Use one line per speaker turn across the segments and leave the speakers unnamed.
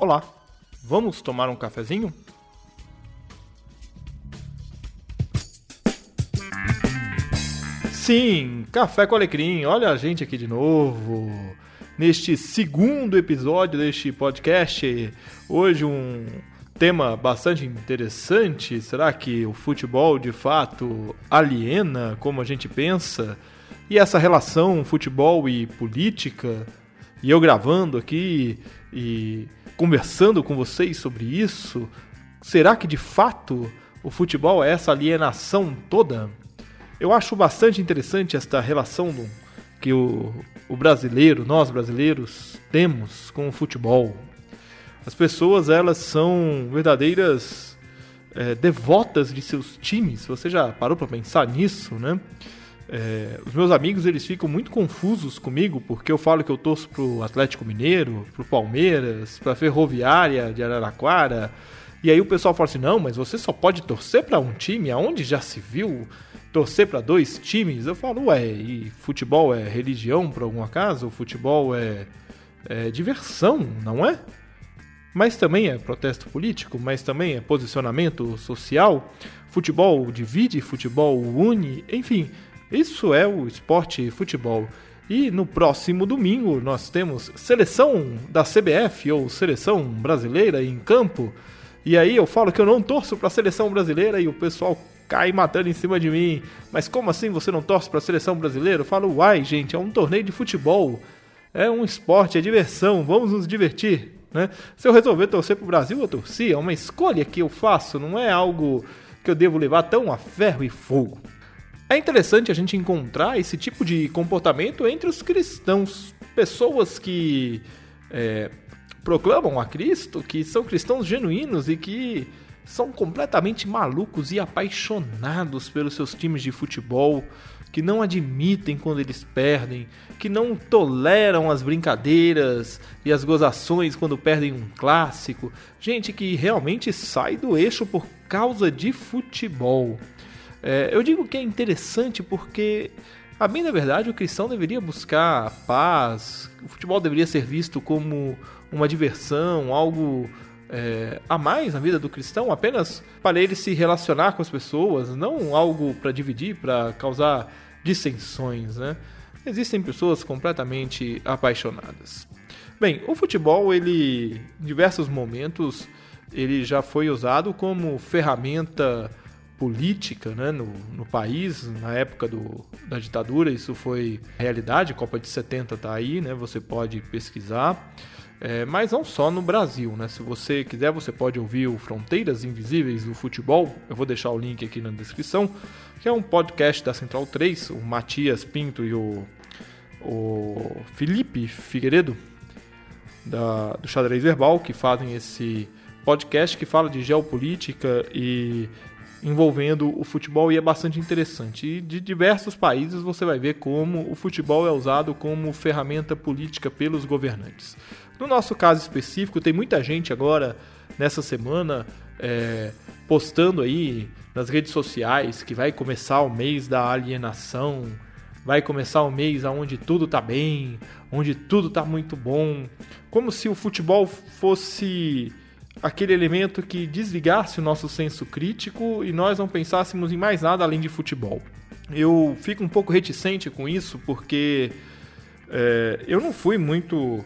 Olá, vamos tomar um cafezinho? Sim, Café com Alecrim, olha a gente aqui de novo. Neste segundo episódio deste podcast, hoje um tema bastante interessante. Será que o futebol de fato aliena como a gente pensa? E essa relação futebol e política? E eu gravando aqui e conversando com vocês sobre isso, será que de fato o futebol é essa alienação toda? Eu acho bastante interessante esta relação do, que o, o brasileiro, nós brasileiros, temos com o futebol. As pessoas elas são verdadeiras é, devotas de seus times. Você já parou para pensar nisso, né? É, os meus amigos eles ficam muito confusos comigo porque eu falo que eu torço pro Atlético Mineiro, pro Palmeiras, pra Ferroviária de Araraquara. E aí o pessoal fala assim: não, mas você só pode torcer para um time? Aonde já se viu torcer para dois times? Eu falo: ué, e futebol é religião por algum acaso? O futebol é, é diversão, não é? Mas também é protesto político, mas também é posicionamento social. Futebol divide, futebol une, enfim. Isso é o esporte futebol. E no próximo domingo nós temos seleção da CBF ou seleção brasileira em campo. E aí eu falo que eu não torço para a seleção brasileira e o pessoal cai matando em cima de mim. Mas como assim você não torce para a seleção brasileira? Eu falo, uai, gente, é um torneio de futebol. É um esporte, é diversão, vamos nos divertir. Né? Se eu resolver torcer para o Brasil, eu torci. É uma escolha que eu faço, não é algo que eu devo levar tão a ferro e fogo. É interessante a gente encontrar esse tipo de comportamento entre os cristãos. Pessoas que é, proclamam a Cristo, que são cristãos genuínos e que são completamente malucos e apaixonados pelos seus times de futebol, que não admitem quando eles perdem, que não toleram as brincadeiras e as gozações quando perdem um clássico. Gente que realmente sai do eixo por causa de futebol. É, eu digo que é interessante porque, a bem da verdade, o cristão deveria buscar paz, o futebol deveria ser visto como uma diversão, algo é, a mais na vida do cristão, apenas para ele se relacionar com as pessoas, não algo para dividir, para causar dissensões, né? Existem pessoas completamente apaixonadas. Bem, o futebol, ele, em diversos momentos, ele já foi usado como ferramenta política né, no, no país, na época do, da ditadura, isso foi realidade, Copa de 70 está aí, né, você pode pesquisar, é, mas não só no Brasil, né, se você quiser você pode ouvir o Fronteiras Invisíveis do Futebol, eu vou deixar o link aqui na descrição, que é um podcast da Central 3, o Matias Pinto e o, o Felipe Figueiredo, da, do Xadrez Verbal, que fazem esse podcast que fala de geopolítica e envolvendo o futebol e é bastante interessante. E de diversos países você vai ver como o futebol é usado como ferramenta política pelos governantes. No nosso caso específico, tem muita gente agora nessa semana é, postando aí nas redes sociais que vai começar o mês da alienação, vai começar o mês onde tudo tá bem, onde tudo tá muito bom, como se o futebol fosse aquele elemento que desligasse o nosso senso crítico e nós não pensássemos em mais nada além de futebol. Eu fico um pouco reticente com isso porque é, eu não fui muito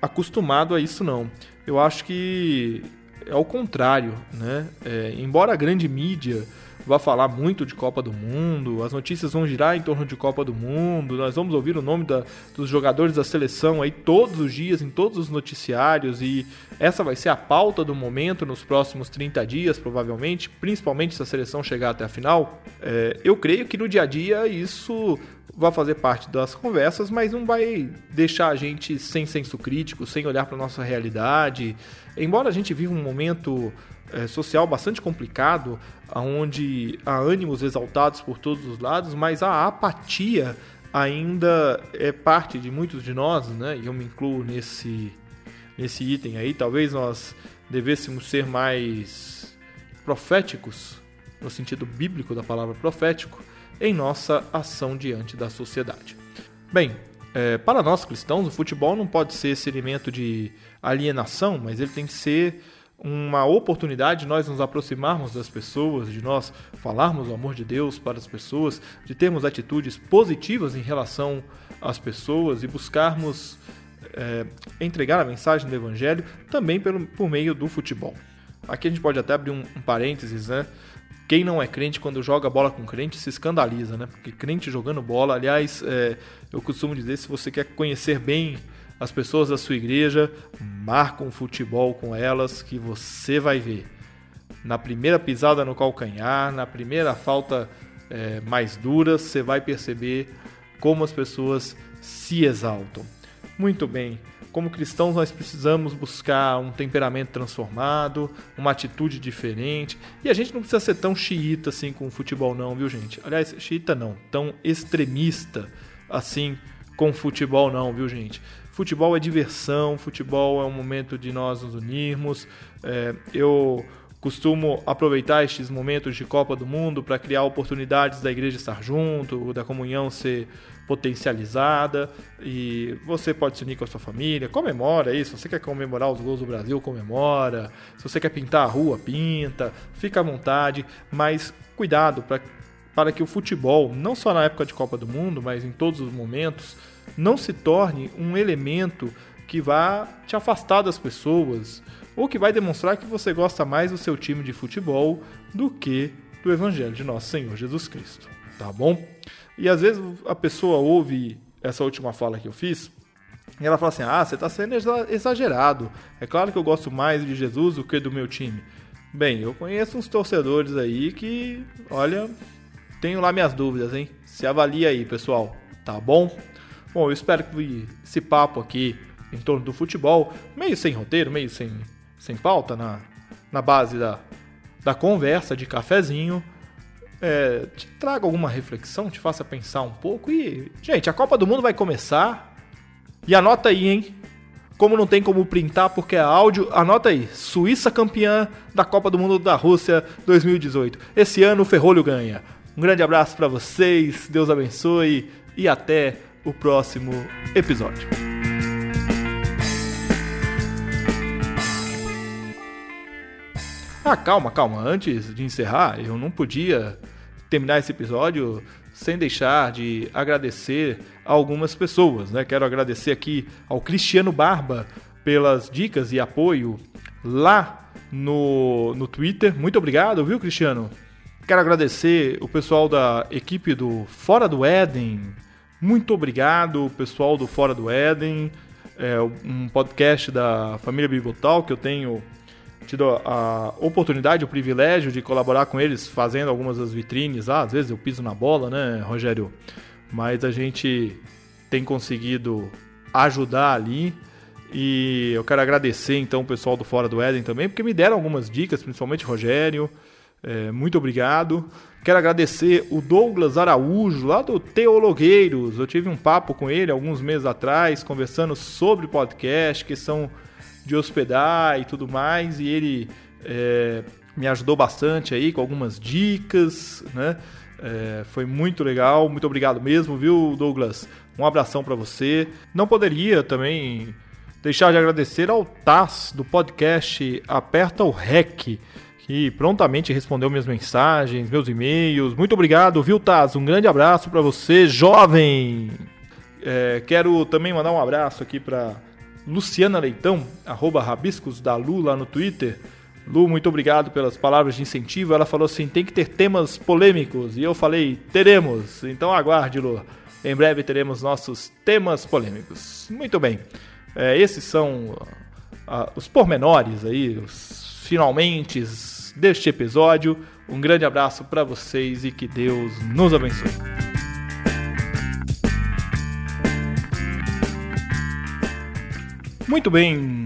acostumado a isso não. Eu acho que é o contrário, né? É, embora a grande mídia vai falar muito de Copa do Mundo, as notícias vão girar em torno de Copa do Mundo, nós vamos ouvir o nome da, dos jogadores da seleção aí todos os dias, em todos os noticiários, e essa vai ser a pauta do momento nos próximos 30 dias, provavelmente, principalmente se a seleção chegar até a final. É, eu creio que no dia a dia isso vai fazer parte das conversas, mas não vai deixar a gente sem senso crítico, sem olhar para nossa realidade. Embora a gente viva um momento é, social bastante complicado, onde há ânimos exaltados por todos os lados, mas a apatia ainda é parte de muitos de nós, né? E eu me incluo nesse, nesse item aí. Talvez nós devêssemos ser mais proféticos, no sentido bíblico da palavra profético, em nossa ação diante da sociedade. Bem, é, para nós cristãos, o futebol não pode ser esse elemento de alienação, mas ele tem que ser uma oportunidade de nós nos aproximarmos das pessoas, de nós falarmos o amor de Deus para as pessoas, de termos atitudes positivas em relação às pessoas e buscarmos é, entregar a mensagem do Evangelho também pelo, por meio do futebol. Aqui a gente pode até abrir um, um parênteses, né? Quem não é crente, quando joga bola com crente, se escandaliza, né? Porque crente jogando bola, aliás, é, eu costumo dizer, se você quer conhecer bem as pessoas da sua igreja, marca um futebol com elas que você vai ver. Na primeira pisada no calcanhar, na primeira falta é, mais dura, você vai perceber como as pessoas se exaltam. Muito bem. Como cristãos, nós precisamos buscar um temperamento transformado, uma atitude diferente. E a gente não precisa ser tão xiita assim com o futebol, não, viu, gente? Aliás, xiita não, tão extremista assim com o futebol, não, viu, gente? Futebol é diversão, futebol é um momento de nós nos unirmos. É, eu costumo aproveitar estes momentos de Copa do Mundo para criar oportunidades da igreja estar junto, da comunhão ser potencializada e você pode se unir com a sua família, comemora isso. Se você quer comemorar os gols do Brasil, comemora. Se você quer pintar a rua, pinta. Fica à vontade, mas cuidado para para que o futebol, não só na época de Copa do Mundo, mas em todos os momentos, não se torne um elemento que vá te afastar das pessoas ou que vai demonstrar que você gosta mais do seu time de futebol do que do Evangelho de nosso Senhor Jesus Cristo. Tá bom? E às vezes a pessoa ouve essa última fala que eu fiz e ela fala assim: Ah, você está sendo exagerado. É claro que eu gosto mais de Jesus do que do meu time. Bem, eu conheço uns torcedores aí que, olha, tenho lá minhas dúvidas, hein? Se avalia aí, pessoal. Tá bom? Bom, eu espero que esse papo aqui em torno do futebol, meio sem roteiro, meio sem, sem pauta, na, na base da, da conversa, de cafezinho, é, te traga alguma reflexão, te faça pensar um pouco. E, gente, a Copa do Mundo vai começar. E anota aí, hein? Como não tem como printar porque é áudio, anota aí. Suíça campeã da Copa do Mundo da Rússia 2018. Esse ano o Ferrolho ganha. Um grande abraço para vocês, Deus abençoe e até o próximo episódio. Ah, calma, calma. Antes de encerrar, eu não podia terminar esse episódio sem deixar de agradecer a algumas pessoas. Né? Quero agradecer aqui ao Cristiano Barba pelas dicas e apoio lá no, no Twitter. Muito obrigado, viu, Cristiano? Quero agradecer o pessoal da equipe do Fora do Éden. Muito obrigado, pessoal do Fora do Éden. É um podcast da família Bibotal que eu tenho tido a oportunidade, o privilégio de colaborar com eles, fazendo algumas das vitrines. Ah, às vezes eu piso na bola, né, Rogério? Mas a gente tem conseguido ajudar ali. E eu quero agradecer então o pessoal do Fora do Éden também, porque me deram algumas dicas, principalmente Rogério. É, muito obrigado. Quero agradecer o Douglas Araújo, lá do Teologueiros. Eu tive um papo com ele alguns meses atrás, conversando sobre podcast, questão de hospedar e tudo mais, e ele é, me ajudou bastante aí com algumas dicas, né? É, foi muito legal, muito obrigado mesmo, viu, Douglas? Um abração para você. Não poderia também deixar de agradecer ao Taz do podcast Aperta o REC, que prontamente respondeu minhas mensagens, meus e-mails. Muito obrigado, viu, Taz? Um grande abraço para você, jovem! É, quero também mandar um abraço aqui para Luciana Leitão, arroba Rabiscos da Lu lá no Twitter. Lu, muito obrigado pelas palavras de incentivo. Ela falou assim: tem que ter temas polêmicos. E eu falei: teremos. Então aguarde, Lu. Em breve teremos nossos temas polêmicos. Muito bem. É, esses são uh, os pormenores aí, os finalmente deste episódio. Um grande abraço para vocês e que Deus nos abençoe. Muito bem,